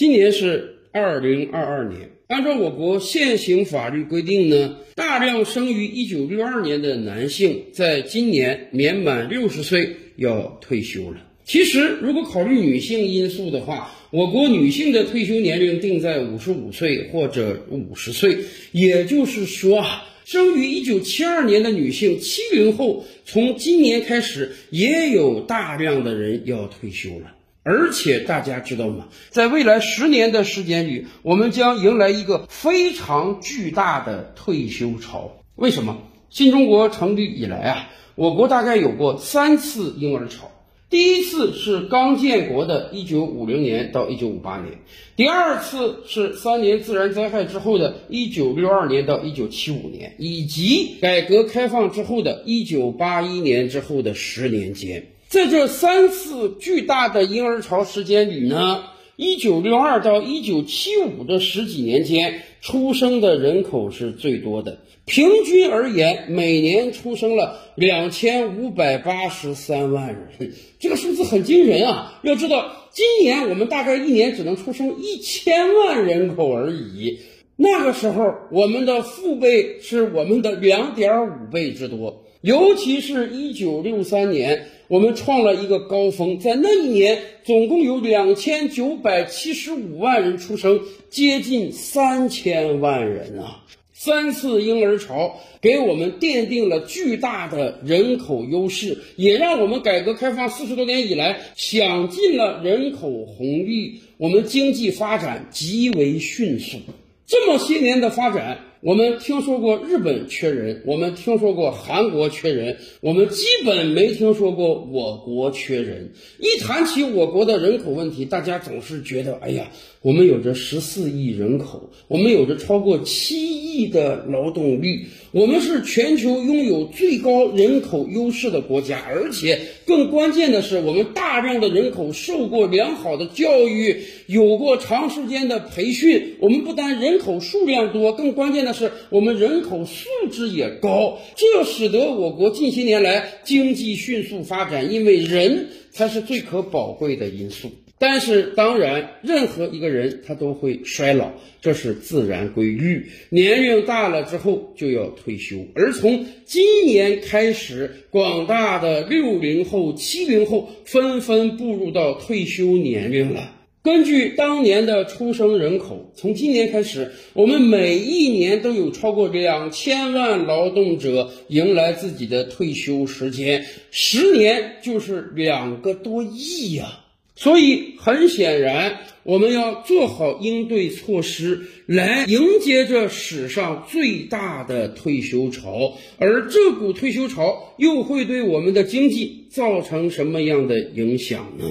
今年是二零二二年，按照我国现行法律规定呢，大量生于一九六二年的男性，在今年年满六十岁要退休了。其实，如果考虑女性因素的话，我国女性的退休年龄定在五十五岁或者五十岁，也就是说啊。生于一九七二年的女性，七零后，从今年开始也有大量的人要退休了。而且大家知道吗？在未来十年的时间里，我们将迎来一个非常巨大的退休潮。为什么？新中国成立以来啊，我国大概有过三次婴儿潮。第一次是刚建国的1950年到1958年，第二次是三年自然灾害之后的1962年到1975年，以及改革开放之后的1981年之后的十年间，在这三次巨大的婴儿潮时间里呢，1962到1975的十几年间，出生的人口是最多的。平均而言，每年出生了两千五百八十三万人，这个数字很惊人啊！要知道，今年我们大概一年只能出生一千万人口而已。那个时候，我们的父辈是我们的两点五倍之多。尤其是一九六三年，我们创了一个高峰，在那一年，总共有两千九百七十五万人出生，接近三千万人啊！三次婴儿潮给我们奠定了巨大的人口优势，也让我们改革开放四十多年以来享尽了人口红利，我们经济发展极为迅速。这么些年的发展。我们听说过日本缺人，我们听说过韩国缺人，我们基本没听说过我国缺人。一谈起我国的人口问题，大家总是觉得，哎呀，我们有着十四亿人口，我们有着超过七亿亿的劳动力，我们是全球拥有最高人口优势的国家，而且更关键的是，我们大量的人口受过良好的教育，有过长时间的培训。我们不但人口数量多，更关键的。是我们人口素质也高，这使得我国近些年来经济迅速发展。因为人才是最可宝贵的因素。但是，当然，任何一个人他都会衰老，这是自然规律。年龄大了之后就要退休，而从今年开始，广大的六零后、七零后纷纷步入到退休年龄了。根据当年的出生人口，从今年开始，我们每一年都有超过两千万劳动者迎来自己的退休时间，十年就是两个多亿呀。所以很显然，我们要做好应对措施，来迎接这史上最大的退休潮。而这股退休潮又会对我们的经济造成什么样的影响呢？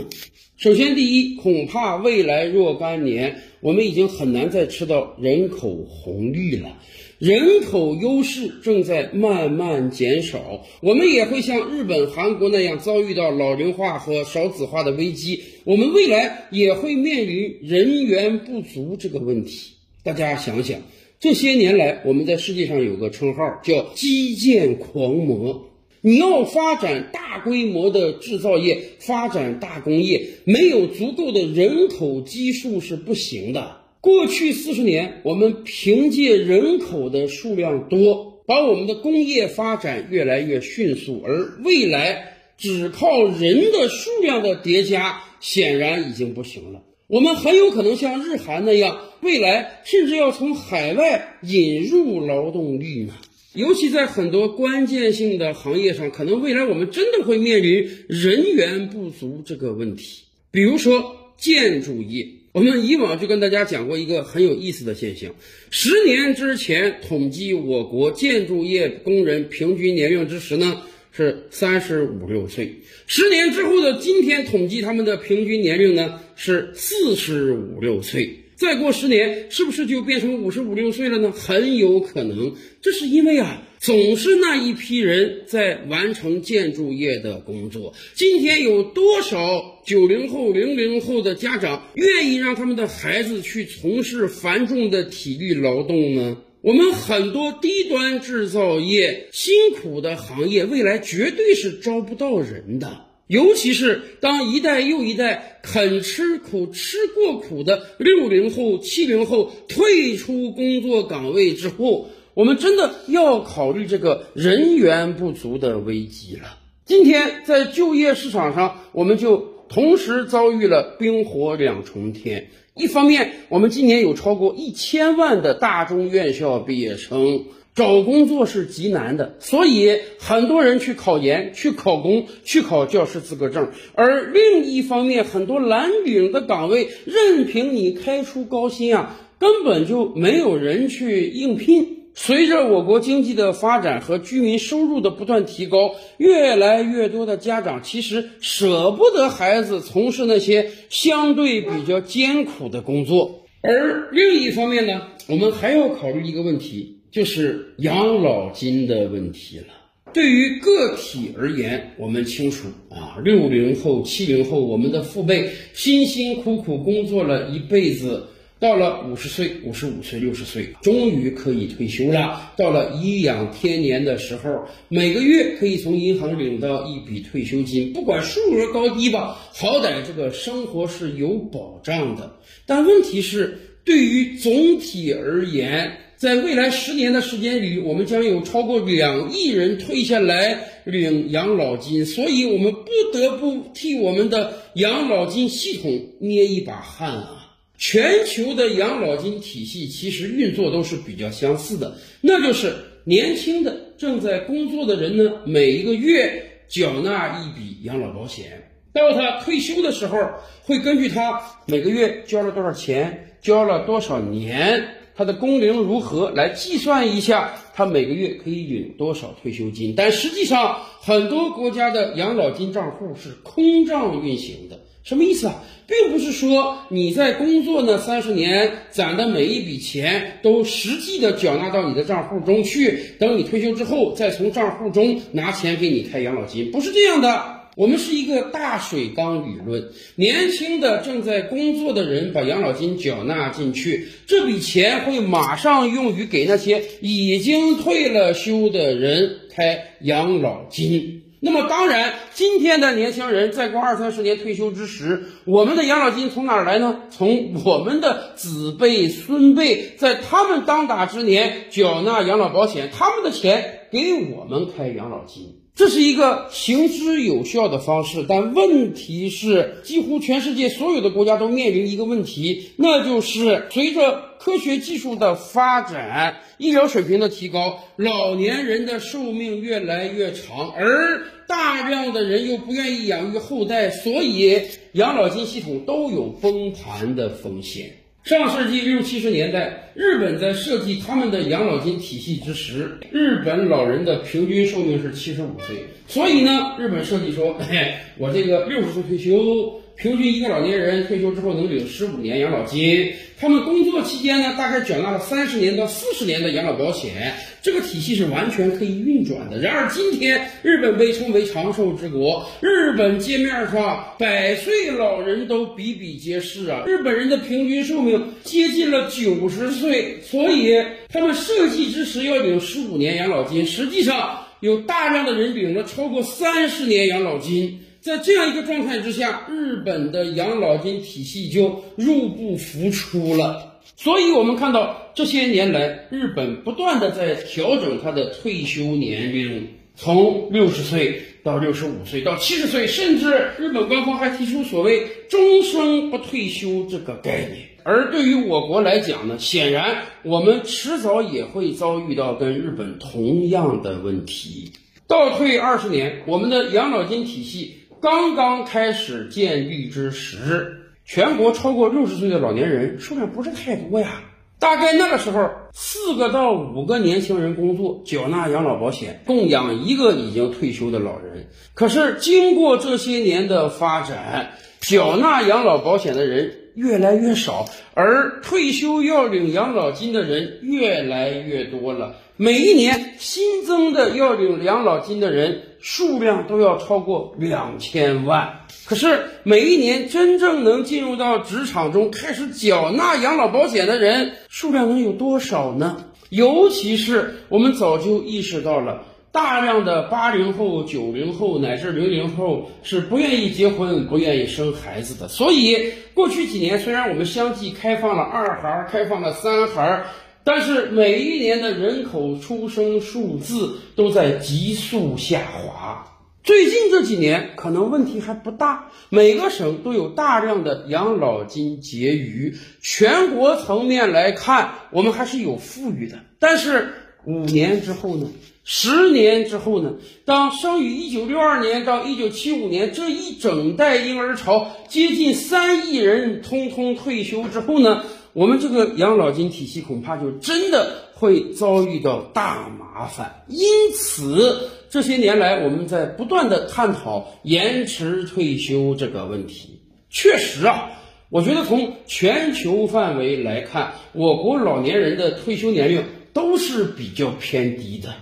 首先，第一，恐怕未来若干年，我们已经很难再吃到人口红利了。人口优势正在慢慢减少，我们也会像日本、韩国那样遭遇到老龄化和少子化的危机。我们未来也会面临人员不足这个问题。大家想想，这些年来，我们在世界上有个称号叫“基建狂魔”。你要发展大规模的制造业，发展大工业，没有足够的人口基数是不行的。过去四十年，我们凭借人口的数量多，把我们的工业发展越来越迅速，而未来只靠人的数量的叠加，显然已经不行了。我们很有可能像日韩那样，未来甚至要从海外引入劳动力呢。尤其在很多关键性的行业上，可能未来我们真的会面临人员不足这个问题。比如说建筑业，我们以往就跟大家讲过一个很有意思的现象：十年之前统计我国建筑业工人平均年龄之时呢是三十五六岁，十年之后的今天统计他们的平均年龄呢是四十五六岁。再过十年，是不是就变成五十五六岁了呢？很有可能，这是因为啊，总是那一批人在完成建筑业的工作。今天有多少九零后、零零后的家长愿意让他们的孩子去从事繁重的体力劳动呢？我们很多低端制造业、辛苦的行业，未来绝对是招不到人的。尤其是当一代又一代肯吃苦、吃过苦的六零后、七零后退出工作岗位之后，我们真的要考虑这个人员不足的危机了。今天在就业市场上，我们就同时遭遇了冰火两重天。一方面，我们今年有超过一千万的大中院校毕业生，找工作是极难的，所以很多人去考研、去考公、去考教师资格证。而另一方面，很多蓝领的岗位，任凭你开出高薪啊，根本就没有人去应聘。随着我国经济的发展和居民收入的不断提高，越来越多的家长其实舍不得孩子从事那些相对比较艰苦的工作。而另一方面呢，我们还要考虑一个问题，就是养老金的问题了。对于个体而言，我们清楚啊，六零后、七零后，我们的父辈辛辛苦苦工作了一辈子。到了五十岁、五十五岁、六十岁，终于可以退休了。到了颐养天年的时候，每个月可以从银行领到一笔退休金，不管数额高低吧，好歹这个生活是有保障的。但问题是，对于总体而言，在未来十年的时间里，我们将有超过两亿人退下来领养老金，所以我们不得不替我们的养老金系统捏一把汗啊。全球的养老金体系其实运作都是比较相似的，那就是年轻的正在工作的人呢，每一个月缴纳一笔养老保险，到他退休的时候，会根据他每个月交了多少钱，交了多少年，他的工龄如何来计算一下，他每个月可以领多少退休金。但实际上，很多国家的养老金账户是空账运行的。什么意思啊？并不是说你在工作那三十年攒的每一笔钱都实际的缴纳到你的账户中去，等你退休之后再从账户中拿钱给你开养老金，不是这样的。我们是一个大水缸理论，年轻的正在工作的人把养老金缴纳进去，这笔钱会马上用于给那些已经退了休的人开养老金。那么当然，今天的年轻人再过二三十年退休之时，我们的养老金从哪儿来呢？从我们的子辈孙辈在他们当打之年缴纳养老保险，他们的钱给我们开养老金。这是一个行之有效的方式，但问题是，几乎全世界所有的国家都面临一个问题，那就是随着科学技术的发展，医疗水平的提高，老年人的寿命越来越长，而大量的人又不愿意养育后代，所以养老金系统都有崩盘的风险。上世纪六七十年代，日本在设计他们的养老金体系之时，日本老人的平均寿命是七十五岁，所以呢，日本设计说，我这个六十岁退休。平均一个老年人退休之后能领十五年养老金，他们工作期间呢，大概缴纳了三十年到四十年的养老保险，这个体系是完全可以运转的。然而今天，日本被称为长寿之国，日本街面上百岁老人都比比皆是啊，日本人的平均寿命接近了九十岁，所以他们设计之时要领十五年养老金，实际上有大量的人领了超过三十年养老金。在这样一个状态之下，日本的养老金体系就入不敷出了。所以，我们看到这些年来，日本不断的在调整它的退休年龄，从六十岁到六十五岁到七十岁，甚至日本官方还提出所谓“终生不退休”这个概念。而对于我国来讲呢，显然我们迟早也会遭遇到跟日本同样的问题。倒退二十年，我们的养老金体系。刚刚开始建立之时，全国超过六十岁的老年人数量不是太多呀。大概那个时候，四个到五个年轻人工作，缴纳养老保险，供养一个已经退休的老人。可是经过这些年的发展，缴纳养老保险的人越来越少，而退休要领养老金的人越来越多了。每一年新增的要领养老金的人数量都要超过两千万，可是每一年真正能进入到职场中开始缴纳养老保险的人数量能有多少呢？尤其是我们早就意识到了，大量的八零后、九零后乃至零零后是不愿意结婚、不愿意生孩子的。所以，过去几年虽然我们相继开放了二孩、开放了三孩，但是每一年的人口出生数字都在急速下滑。最近这几年可能问题还不大，每个省都有大量的养老金结余，全国层面来看，我们还是有富裕的。但是五年之后呢？十年之后呢？当生于一九六二年到一九七五年这一整代婴儿潮接近三亿人通通退休之后呢？我们这个养老金体系恐怕就真的会遭遇到大麻烦。因此。这些年来，我们在不断的探讨延迟退休这个问题。确实啊，我觉得从全球范围来看，我国老年人的退休年龄都是比较偏低的。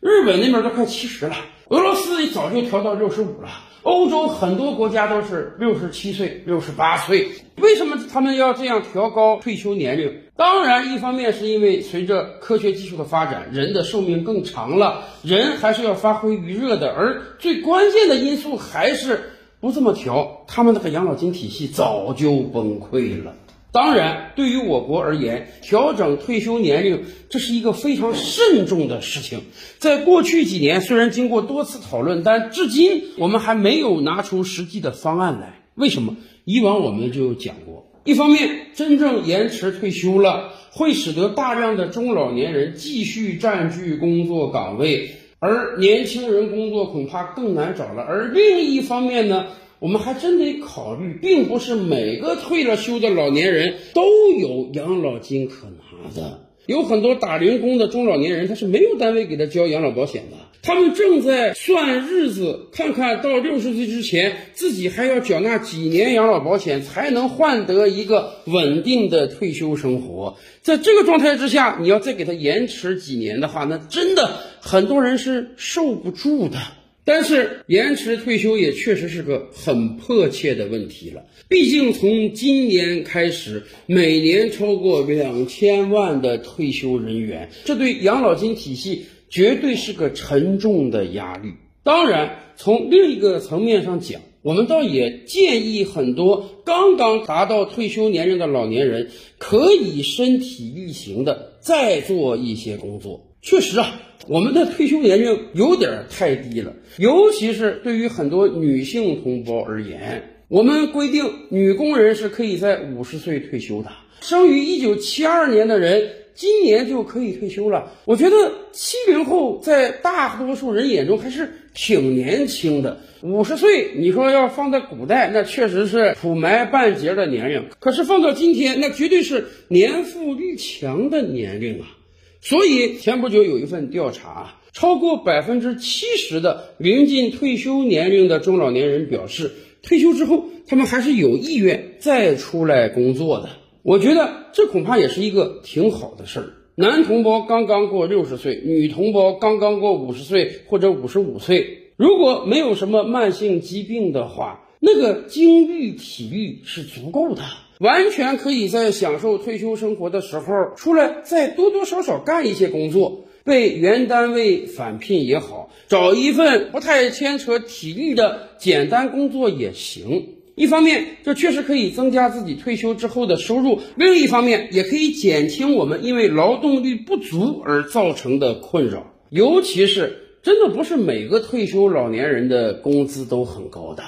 日本那边都快七十了，俄罗斯也早就调到六十五了。欧洲很多国家都是六十七岁、六十八岁，为什么他们要这样调高退休年龄？当然，一方面是因为随着科学技术的发展，人的寿命更长了，人还是要发挥余热的。而最关键的因素还是不这么调，他们那个养老金体系早就崩溃了。当然，对于我国而言，调整退休年龄这是一个非常慎重的事情。在过去几年，虽然经过多次讨论，但至今我们还没有拿出实际的方案来。为什么？以往我们就讲过，一方面，真正延迟退休了，会使得大量的中老年人继续占据工作岗位，而年轻人工作恐怕更难找了。而另一方面呢？我们还真得考虑，并不是每个退了休的老年人都有养老金可拿的。有很多打零工的中老年人，他是没有单位给他交养老保险的。他们正在算日子，看看到六十岁之前，自己还要缴纳几年养老保险，才能换得一个稳定的退休生活。在这个状态之下，你要再给他延迟几年的话，那真的很多人是受不住的。但是延迟退休也确实是个很迫切的问题了。毕竟从今年开始，每年超过两千万的退休人员，这对养老金体系绝对是个沉重的压力。当然，从另一个层面上讲，我们倒也建议很多刚刚达到退休年龄的老年人，可以身体力行的再做一些工作。确实啊。我们的退休年龄有点太低了，尤其是对于很多女性同胞而言。我们规定，女工人是可以在五十岁退休的。生于一九七二年的人，今年就可以退休了。我觉得七零后在大多数人眼中还是挺年轻的。五十岁，你说要放在古代，那确实是土埋半截的年龄；可是放到今天，那绝对是年富力强的年龄啊。所以前不久有一份调查，超过百分之七十的临近退休年龄的中老年人表示，退休之后他们还是有意愿再出来工作的。我觉得这恐怕也是一个挺好的事儿。男同胞刚刚过六十岁，女同胞刚刚过五十岁或者五十五岁，如果没有什么慢性疾病的话，那个精力体力是足够的。完全可以在享受退休生活的时候出来，再多多少少干一些工作，被原单位返聘也好，找一份不太牵扯体力的简单工作也行。一方面，这确实可以增加自己退休之后的收入；另一方面，也可以减轻我们因为劳动力不足而造成的困扰。尤其是，真的不是每个退休老年人的工资都很高的。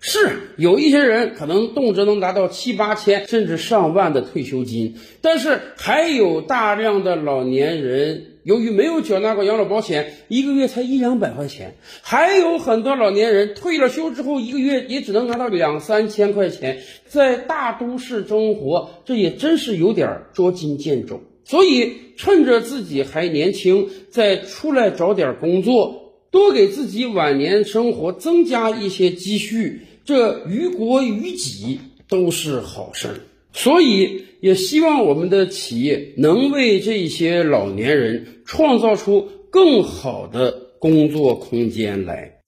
是有一些人可能动辄能达到七八千甚至上万的退休金，但是还有大量的老年人由于没有缴纳过养老保险，一个月才一两百块钱；还有很多老年人退了休之后，一个月也只能拿到两三千块钱。在大都市生活，这也真是有点捉襟见肘。所以，趁着自己还年轻，再出来找点工作，多给自己晚年生活增加一些积蓄。这于国于己都是好事儿，所以也希望我们的企业能为这些老年人创造出更好的工作空间来。